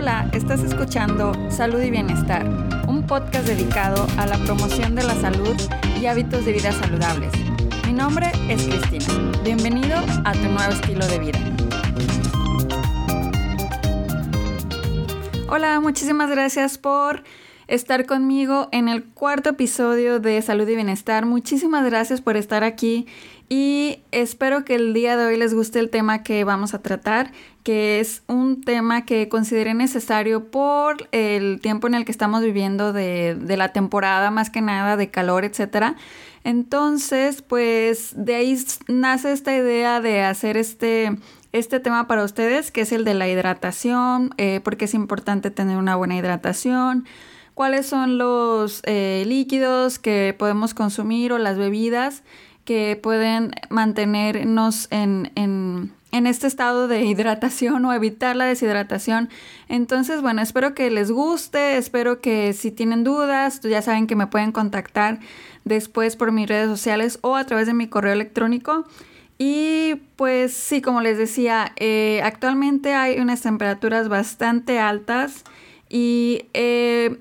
Hola, estás escuchando Salud y Bienestar, un podcast dedicado a la promoción de la salud y hábitos de vida saludables. Mi nombre es Cristina. Bienvenido a tu nuevo estilo de vida. Hola, muchísimas gracias por estar conmigo en el cuarto episodio de Salud y Bienestar. Muchísimas gracias por estar aquí y espero que el día de hoy les guste el tema que vamos a tratar, que es un tema que consideré necesario por el tiempo en el que estamos viviendo de, la temporada, más que nada de calor, etc. Entonces, pues de ahí nace esta idea de hacer este este tema para ustedes, que es el de la hidratación, eh, porque es importante tener una buena hidratación, cuáles son los eh, líquidos que podemos consumir o las bebidas que pueden mantenernos en, en, este estado de hidratación o evitar la deshidratación. Entonces, bueno, espero que les guste, espero que si tienen dudas, ya saben que me pueden contactar después por mis redes sociales o a través de mi correo electrónico. Y pues sí, como les decía, eh, actualmente hay unas temperaturas bastante altas y eh,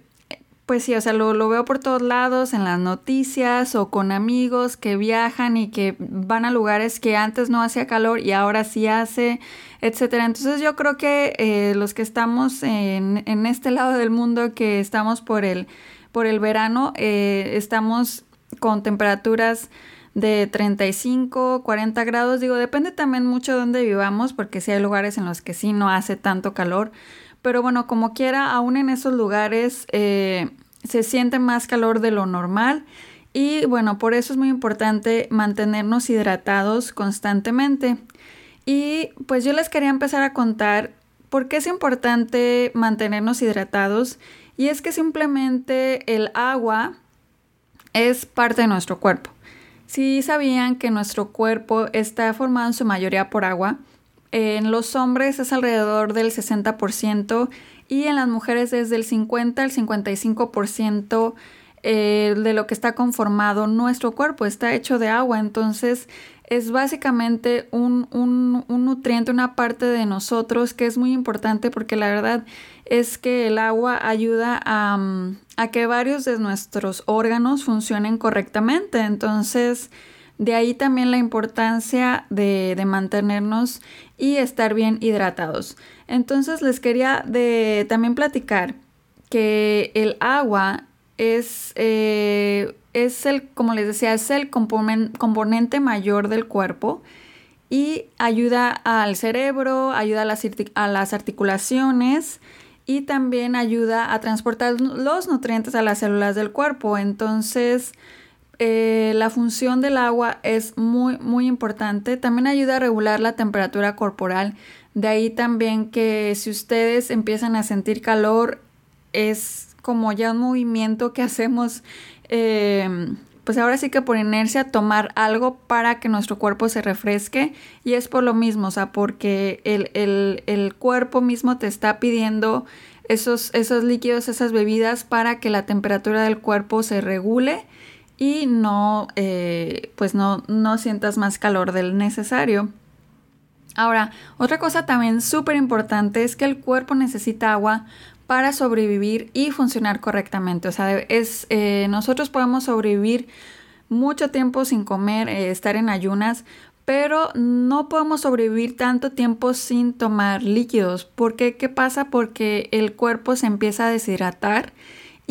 pues sí, o sea, lo, lo, veo por todos lados, en las noticias o con amigos que viajan y que van a lugares que antes no hacía calor y ahora sí hace, etcétera. Entonces yo creo que eh, los que estamos en, en, este lado del mundo, que estamos por el, por el verano, eh, estamos con temperaturas de 35, 40 grados. Digo, depende también mucho de dónde vivamos, porque sí hay lugares en los que sí no hace tanto calor. Pero bueno, como quiera, aún en esos lugares eh, se siente más calor de lo normal. Y bueno, por eso es muy importante mantenernos hidratados constantemente. Y pues yo les quería empezar a contar por qué es importante mantenernos hidratados. Y es que simplemente el agua es parte de nuestro cuerpo. Si sabían que nuestro cuerpo está formado en su mayoría por agua, en los hombres es alrededor del 60% y en las mujeres es del 50 al 55% eh, de lo que está conformado nuestro cuerpo. Está hecho de agua, entonces es básicamente un, un, un, nutriente, una parte de nosotros que es muy importante porque la verdad es que el agua ayuda a, a que varios de nuestros órganos funcionen correctamente. Entonces, de ahí también la importancia de, de mantenernos y estar bien hidratados. Entonces les quería de, también platicar que el agua es, eh, es el, como les decía, es el componente mayor del cuerpo y ayuda al cerebro, ayuda a las, a las articulaciones y también ayuda a transportar los nutrientes a las células del cuerpo. Entonces, eh, la función del agua es muy, muy importante. También ayuda a regular la temperatura corporal. De ahí también que si ustedes empiezan a sentir calor, es como ya un movimiento que hacemos, em, pues ahora sí que por inercia, tomar algo para que nuestro cuerpo se refresque. Y es por lo mismo, o sea, porque el, el, el cuerpo mismo te está pidiendo esos, esos líquidos, esas bebidas para que la temperatura del cuerpo se regule y no, eh, pues no, no sientas más calor del necesario. Ahora, otra cosa también súper importante es que el cuerpo necesita agua para sobrevivir y funcionar correctamente. O sea, es, eh, nosotros podemos sobrevivir mucho tiempo sin comer, eh, estar en ayunas, pero no podemos sobrevivir tanto tiempo sin tomar líquidos. ¿Por qué? ¿Qué pasa? Porque el cuerpo se empieza a deshidratar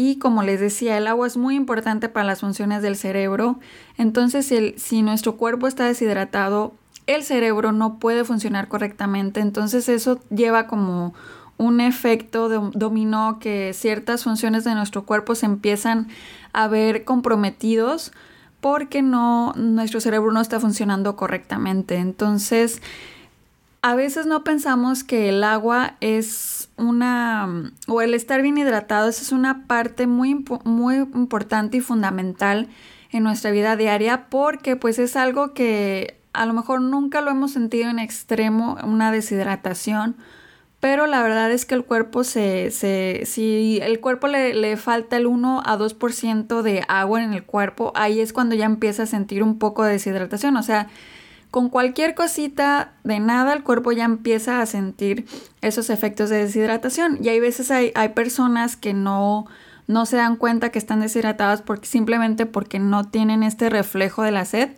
y como les decía, el agua es muy importante para las funciones del cerebro. Entonces, si nuestro cuerpo está deshidratado, el cerebro no puede funcionar correctamente. Entonces, eso lleva como un efecto dominó que ciertas funciones de nuestro cuerpo se empiezan a ver comprometidos porque no nuestro cerebro no está funcionando correctamente. Entonces, a veces no pensamos que el agua es una, o el estar bien hidratado, es una parte muy, muy importante y fundamental en nuestra vida diaria porque pues es algo que a lo mejor nunca lo hemos sentido en extremo, una deshidratación, pero la verdad es que el cuerpo se, se si el cuerpo le, le falta el 1 a 2% de agua en el cuerpo, ahí es cuando ya empieza a sentir un poco de deshidratación, o sea, con cualquier cosita de nada el cuerpo ya empieza a sentir esos efectos de deshidratación. Y hay veces hay, hay personas que no, no se dan cuenta que están deshidratadas porque, simplemente porque no tienen este reflejo de la sed.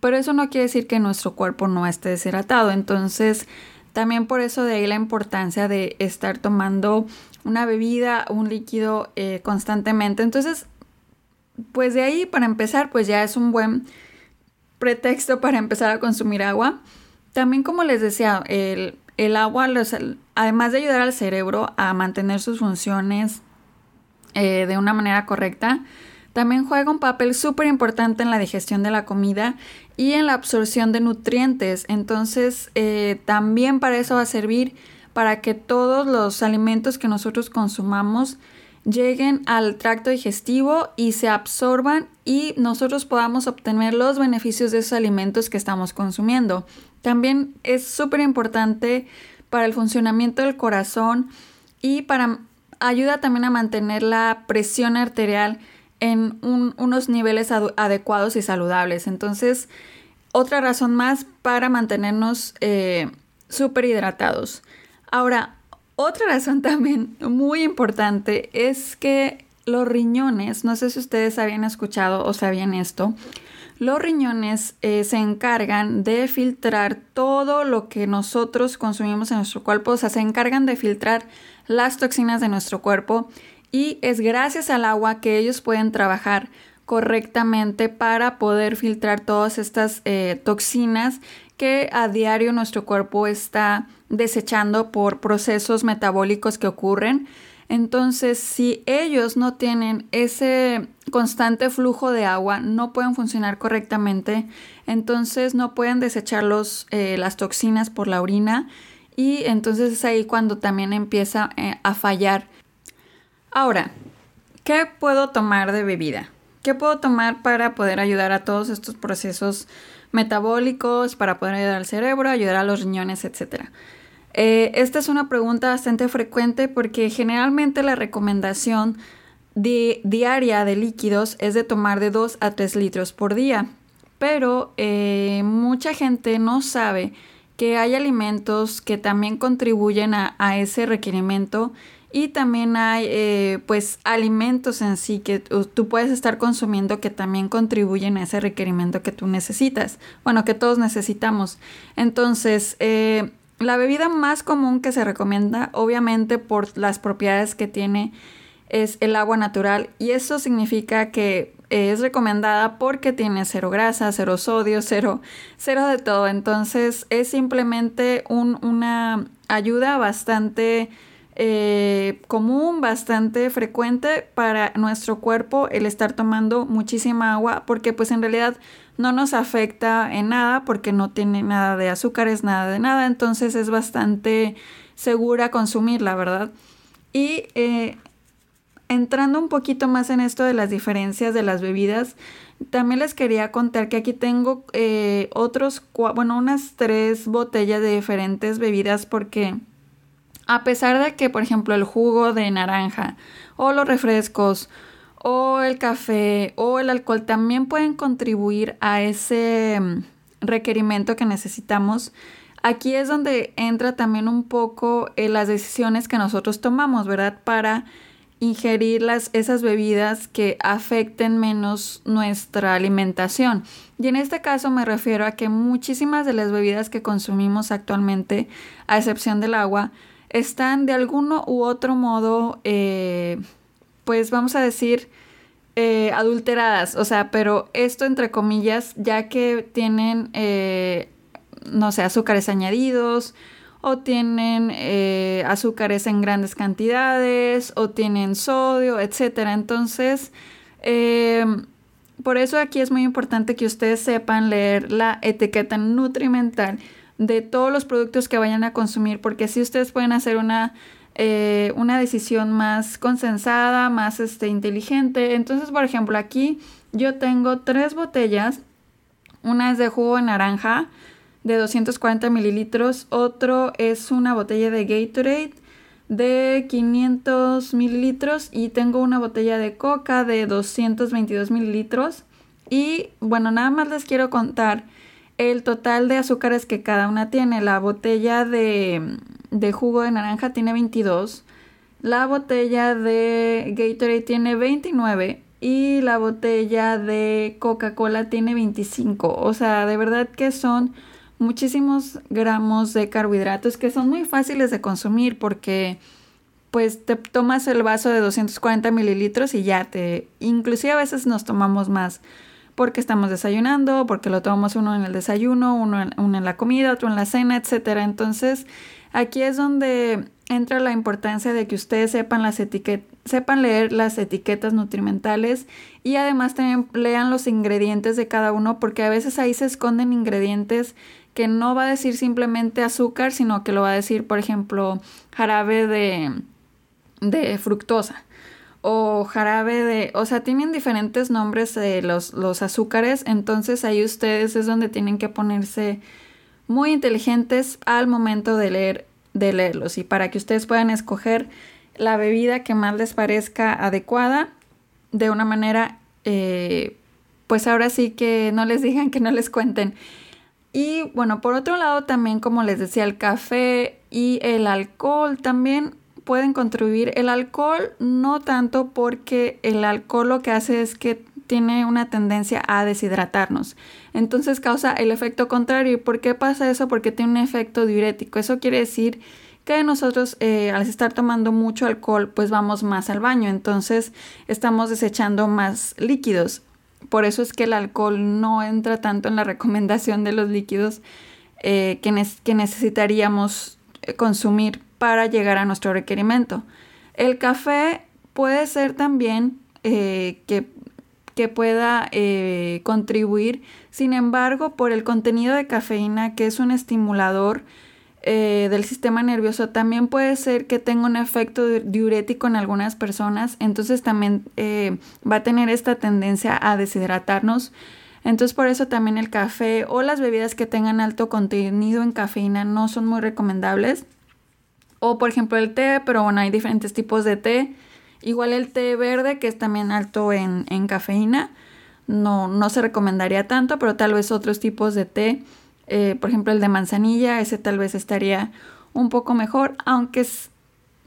Pero eso no quiere decir que nuestro cuerpo no esté deshidratado. Entonces, también por eso de ahí la importancia de estar tomando una bebida, un líquido eh, constantemente. Entonces, pues de ahí para empezar, pues ya es un buen pretexto para empezar a consumir agua. También como les decía, el, agua, además de ayudar al cerebro a mantener sus funciones eh, de una manera correcta, también juega un papel súper importante en la digestión de la comida y en la absorción de nutrientes. Entonces, eh, también para eso va a servir para que todos los alimentos que nosotros consumamos lleguen al tracto digestivo y se absorban y nosotros podamos obtener los beneficios de esos alimentos que estamos consumiendo. También es súper importante para el funcionamiento del corazón y para ayuda también a mantener la presión arterial en unos niveles adecuados y saludables. Entonces, otra razón más para mantenernos eh, súper hidratados. Ahora, otra razón también muy importante es que los riñones, no sé si ustedes habían escuchado o sabían esto, los riñones eh, se encargan de filtrar todo lo que nosotros consumimos en nuestro cuerpo, o sea, se encargan de filtrar las toxinas de nuestro cuerpo y es gracias al agua que ellos pueden trabajar correctamente para poder filtrar todas estas eh, toxinas que a diario nuestro cuerpo está desechando por procesos metabólicos que ocurren. Entonces, si ellos no tienen ese constante flujo de agua, no pueden funcionar correctamente, entonces no pueden desechar los, eh, las toxinas por la orina y entonces es ahí cuando también empieza eh, a fallar Ahora, ¿qué puedo tomar de bebida? ¿Qué puedo tomar para poder ayudar a todos estos procesos metabólicos, para poder ayudar al cerebro, ayudar a los riñones, etcétera? Eh, esta es una pregunta bastante frecuente porque generalmente la recomendación diaria de líquidos es de tomar de 2 a 3 litros por día. Pero eh, mucha gente no sabe que hay alimentos que también contribuyen a ese requerimiento y también hay eh, pues alimentos en sí que tú puedes estar consumiendo que también contribuyen a ese requerimiento que tú necesitas. Bueno, que todos necesitamos. Entonces, eh, la bebida más común que se recomienda, obviamente por las propiedades que tiene, es el agua natural. Y eso significa que es recomendada porque tiene cero grasa, cero sodio, cero, cero de todo. Entonces es simplemente una ayuda bastante eh, común, bastante frecuente para nuestro cuerpo el estar tomando muchísima agua porque pues en realidad no nos afecta en nada porque no tiene nada de azúcares, nada de nada, entonces es bastante segura consumirla, ¿verdad? Y eh, entrando un poquito más en esto de las diferencias de las bebidas, también les quería contar que aquí tengo eh, otros, bueno, unas tres botellas de diferentes bebidas porque a pesar de que, por ejemplo, el jugo de naranja o los refrescos o el café o el alcohol también pueden contribuir a ese mm, requerimiento que necesitamos, aquí es donde entra también un poco en las decisiones que nosotros tomamos, ¿verdad? Para ingerir las, esas bebidas que afecten menos nuestra alimentación. Y en este caso me refiero a que muchísimas de las bebidas que consumimos actualmente, a excepción del agua, están de alguno u otro modo, eh, pues vamos a decir, eh, adulteradas. O sea, pero esto entre comillas, ya que tienen, eh, no sé, azúcares añadidos o tienen azúcares en grandes cantidades o tienen sodio, etc. Entonces, por eso aquí es muy importante que ustedes sepan leer la etiqueta nutrimental de todos los productos que vayan a consumir, porque así ustedes pueden hacer una, eh, una decisión más consensada, más este, inteligente. Entonces, por ejemplo, aquí yo tengo tres botellas. Una es de jugo de naranja de 240 mililitros. Otro es una botella de Gatorade de 500 mililitros. Y tengo una botella de coca de 222 mililitros. Y bueno, nada más les quiero contar el total de azúcares que cada una tiene. La botella de, de jugo de naranja tiene 22, la botella de Gatorade tiene 29 y la botella de Coca-Cola tiene 25. O sea, de verdad que son muchísimos gramos de carbohidratos que son muy fáciles de consumir porque pues te tomas el vaso de 240 mililitros y ya te... Inclusive a veces nos tomamos más porque estamos desayunando, porque lo tomamos uno en el desayuno, uno en, uno en la comida, otro en la cena, etc. Entonces aquí es donde entra la importancia de que ustedes sepan las etiquetas sepan leer las etiquetas nutrimentales y además también lean los ingredientes de cada uno porque a veces ahí se esconden ingredientes que no va a decir simplemente azúcar, sino que lo va a decir, por ejemplo, jarabe de, de fructosa o jarabe de, o sea, tienen diferentes nombres de los, los azúcares, entonces ahí ustedes es donde tienen que ponerse muy inteligentes al momento de leer de leerlos y para que ustedes puedan escoger la bebida que más les parezca adecuada de una manera, eh, pues ahora sí que no les digan que no les cuenten. Y bueno, por otro lado también, como les decía, el café y el alcohol también pueden contribuir. El alcohol no tanto porque el alcohol lo que hace es que tiene una tendencia a deshidratarnos. Entonces causa el efecto contrario. ¿Y por qué pasa eso? Porque tiene un efecto diurético. Eso quiere decir que nosotros eh, al estar tomando mucho alcohol pues vamos más al baño. Entonces estamos desechando más líquidos. Por eso es que el alcohol no entra tanto en la recomendación de los líquidos eh, que, que necesitaríamos eh, consumir para llegar a nuestro requerimiento. El café puede ser también que que pueda eh, contribuir. Sin embargo, por el contenido de cafeína, que es un estimulador eh, del sistema nervioso, también puede ser que tenga un efecto diurético en algunas personas. Entonces también eh, va a tener esta tendencia a deshidratarnos. Entonces por eso también el café o las bebidas que tengan alto contenido en cafeína no son muy recomendables. O por ejemplo el té, pero bueno, hay diferentes tipos de té. Igual el té verde, que es también alto en, cafeína, no, no se recomendaría tanto, pero tal vez otros tipos de té, eh, por ejemplo el de manzanilla, ese tal vez estaría un poco mejor, aunque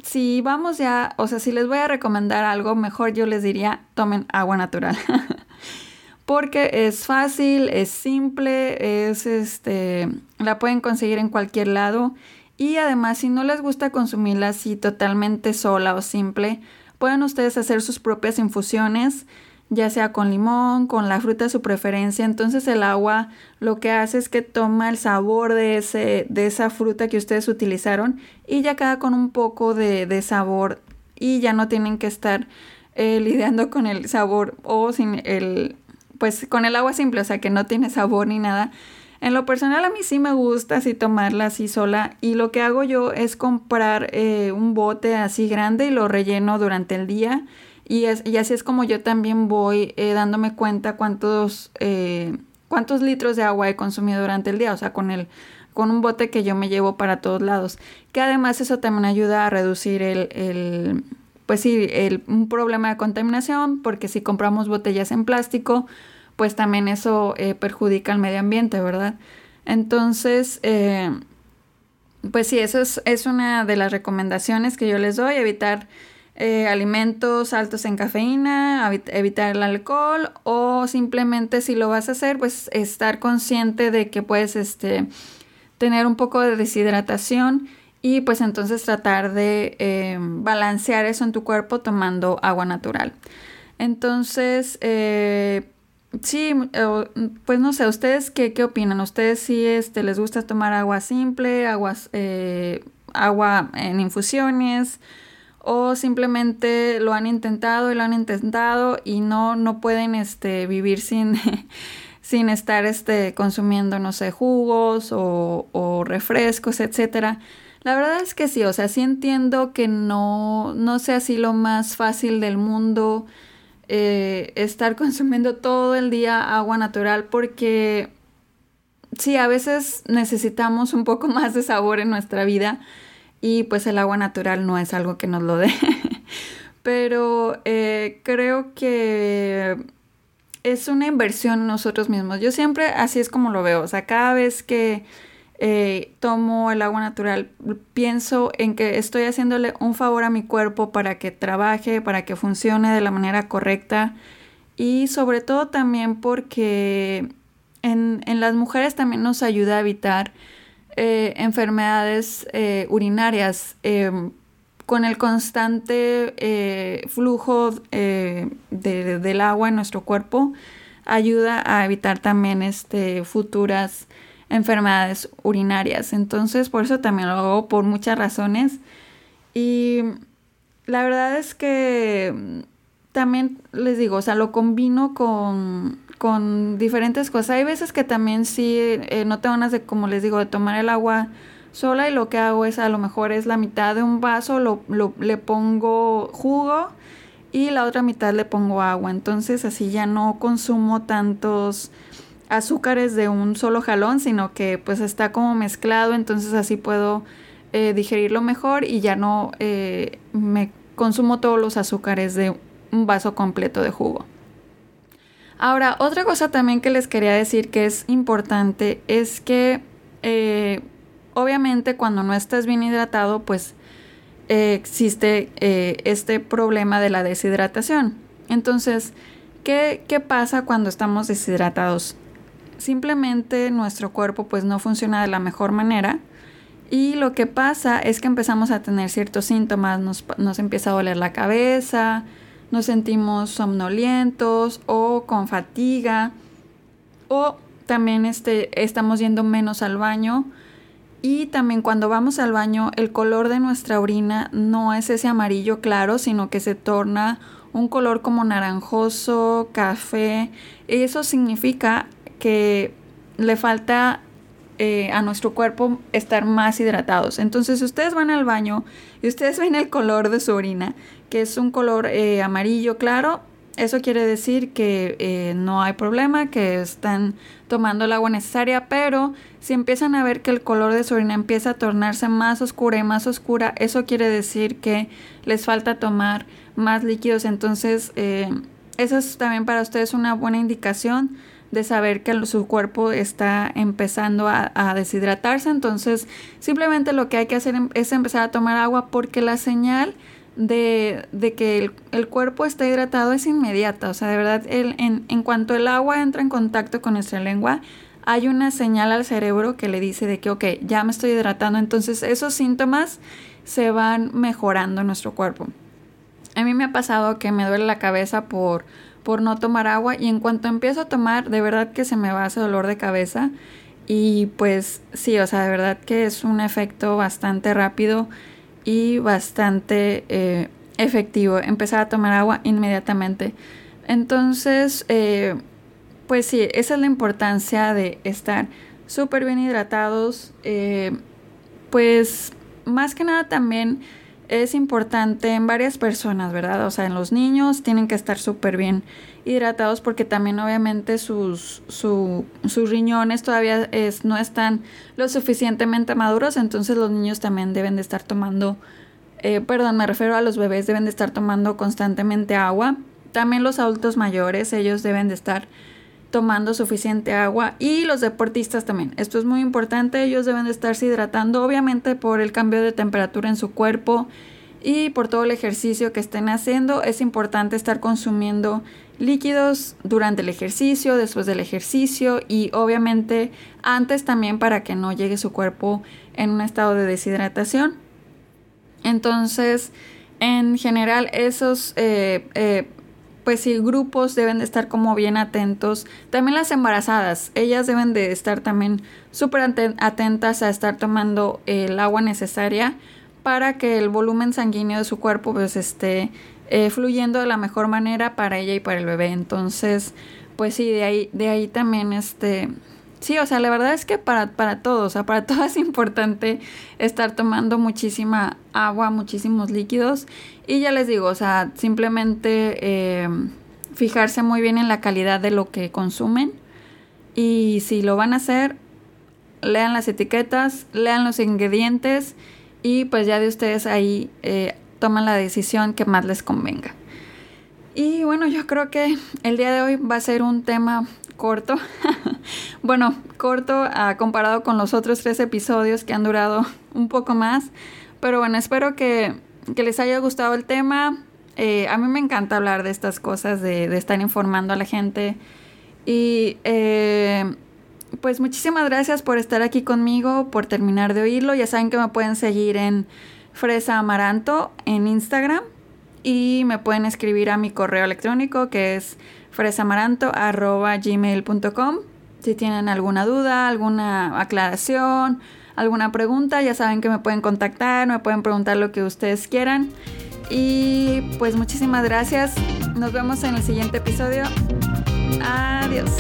si vamos ya, o sea, si les voy a recomendar algo, mejor yo les diría tomen agua natural. Porque es fácil, es simple, es este, la pueden conseguir en cualquier lado. Y además, si no les gusta consumirla así totalmente sola o simple, Pueden ustedes hacer sus propias infusiones, ya sea con limón, con la fruta de su preferencia. Entonces el agua lo que hace es que toma el sabor de, ese, de esa fruta que ustedes utilizaron y ya queda con un poco de, sabor y ya no tienen que estar eh, lidiando con el sabor o sin el, pues con el agua simple, o sea que no tiene sabor ni nada. En lo personal a mí sí me gusta así tomarla así sola y lo que hago yo es comprar eh, un bote así grande y lo relleno durante el día y, es, y así es como yo también voy eh, dándome cuenta cuántos, eh, cuántos litros de agua he consumido durante el día, o sea, con, el, con un bote que yo me llevo para todos lados, que además eso también ayuda a reducir el, el pues sí, el, un problema de contaminación porque si compramos botellas en plástico, pues también eso eh, perjudica al medio ambiente, ¿verdad? Entonces, eh, pues sí, eso es, una de las recomendaciones que yo les doy, evitar eh, alimentos altos en cafeína, evitar el alcohol o simplemente si lo vas a hacer, pues estar consciente de que puedes este, tener un poco de deshidratación y pues entonces tratar de balancear eso en tu cuerpo tomando agua natural. Entonces, Sí, pues no sé, ¿ustedes qué, qué opinan? ¿Ustedes sí este, les gusta tomar agua simple, aguas, eh, agua en infusiones? ¿O simplemente lo han intentado y lo han intentado y no, no pueden este, vivir sin, sin estar este, consumiendo, no sé, jugos o, o refrescos, etcétera? La verdad es que sí, o sea, sí entiendo que no, no sea así lo más fácil del mundo eh, estar consumiendo todo el día agua natural porque sí, a veces necesitamos un poco más de sabor en nuestra vida y pues el agua natural no es algo que nos lo dé. Pero eh, creo que es una inversión en nosotros mismos. Yo siempre así es como lo veo. O sea, cada vez que eh, tomo el agua natural, pienso en que estoy haciéndole un favor a mi cuerpo para que trabaje, para que funcione de la manera correcta y sobre todo también porque en, las mujeres también nos ayuda a evitar eh, enfermedades eh, urinarias con el constante flujo del agua en nuestro cuerpo ayuda a evitar también este, futuras enfermedades urinarias. Entonces, por eso también lo hago por muchas razones. Y la verdad es que también les digo, o sea, lo combino con, con diferentes cosas. Hay veces que también sí, eh, no tengo ganas de, como les digo, de tomar el agua sola y lo que hago es a lo mejor es la mitad de un vaso, lo, le pongo jugo y la otra mitad le pongo agua. Entonces así ya no consumo tantos azúcares de un solo jalón, sino que pues está como mezclado, entonces así puedo eh, digerirlo mejor y ya no eh, me consumo todos los azúcares de un vaso completo de jugo. Ahora, otra cosa también que les quería decir que es importante es que eh, obviamente cuando no estás bien hidratado, pues existe este problema de la deshidratación. Entonces, ¿qué, ¿qué pasa cuando estamos deshidratados? Simplemente nuestro cuerpo pues no funciona de la mejor manera. Y lo que pasa es que empezamos a tener ciertos síntomas, nos, nos empieza a doler la cabeza, nos sentimos somnolientos o con fatiga. O también este, estamos yendo menos al baño. Y también cuando vamos al baño el color de nuestra orina no es ese amarillo claro, sino que se torna un color como naranjoso, café. Eso significa que le falta eh, a nuestro cuerpo estar más hidratados. Entonces, si ustedes van al baño y ustedes ven el color de su orina, que es un color eh, amarillo claro, eso quiere decir que eh, no hay problema, que están tomando el agua necesaria, pero si empiezan a ver que el color de su orina empieza a tornarse más oscura y más oscura, eso quiere decir que les falta tomar más líquidos. Entonces, eso es también para ustedes una buena indicación de saber que su cuerpo está empezando a, deshidratarse. Entonces, simplemente lo que hay que hacer em, es empezar a tomar agua porque la señal de, que el, cuerpo está hidratado es inmediata. O sea, de verdad, el, en, en cuanto el agua entra en contacto con nuestra lengua, hay una señal al cerebro que le dice de que, ok, ya me estoy hidratando. Entonces, esos síntomas se van mejorando en nuestro cuerpo. A mí me ha pasado que me duele la cabeza por por no tomar agua y en cuanto empiezo a tomar, de verdad que se me va ese dolor de cabeza y pues sí, o sea, de verdad que es un efecto bastante rápido y bastante eh, efectivo. Empezar a tomar agua inmediatamente. Entonces, eh, pues sí, esa es la importancia de estar súper bien hidratados. Eh, pues más que nada también es importante en varias personas, ¿verdad? O sea, en los niños tienen que estar súper bien hidratados porque también obviamente sus, sus riñones todavía es, no están lo suficientemente maduros, entonces los niños también deben de estar tomando, eh, perdón, me refiero a los bebés, deben de estar tomando constantemente agua. También los adultos mayores, ellos deben de estar tomando suficiente agua y los deportistas también. Esto es muy importante, ellos deben de estarse hidratando obviamente por el cambio de temperatura en su cuerpo y por todo el ejercicio que estén haciendo. Es importante estar consumiendo líquidos durante el ejercicio, después del ejercicio y obviamente antes también para que no llegue su cuerpo en un estado de deshidratación. Entonces, en general, esos eh, eh, pues sí, grupos deben de estar como bien atentos. También las embarazadas, ellas deben de estar también súper atentas a estar tomando el agua necesaria para que el volumen sanguíneo de su cuerpo pues esté eh, fluyendo de la mejor manera para ella y para el bebé. Entonces, pues sí, de ahí, de ahí también este Sí, o sea, la verdad es que para, para todos, o sea, para todos es importante estar tomando muchísima agua, muchísimos líquidos. Y ya les digo, o sea, simplemente eh, fijarse muy bien en la calidad de lo que consumen. Y si lo van a hacer, lean las etiquetas, lean los ingredientes y pues ya de ustedes ahí eh, toman la decisión que más les convenga. Y bueno, yo creo que el día de hoy va a ser un tema corto. bueno, corto uh, comparado con los otros tres episodios que han durado un poco más. Pero bueno, espero que, que les haya gustado el tema. Eh, a mí me encanta hablar de estas cosas, de, de estar informando a la gente. Y eh, pues muchísimas gracias por estar aquí conmigo, por terminar de oírlo. Ya saben que me pueden seguir en Fresa Amaranto en Instagram y me pueden escribir a mi correo electrónico que es fresamaranto.gmail.com si tienen alguna duda, alguna aclaración, alguna pregunta, ya saben que me pueden contactar, me pueden preguntar lo que ustedes quieran. Y pues muchísimas gracias. Nos vemos en el siguiente episodio. Adiós.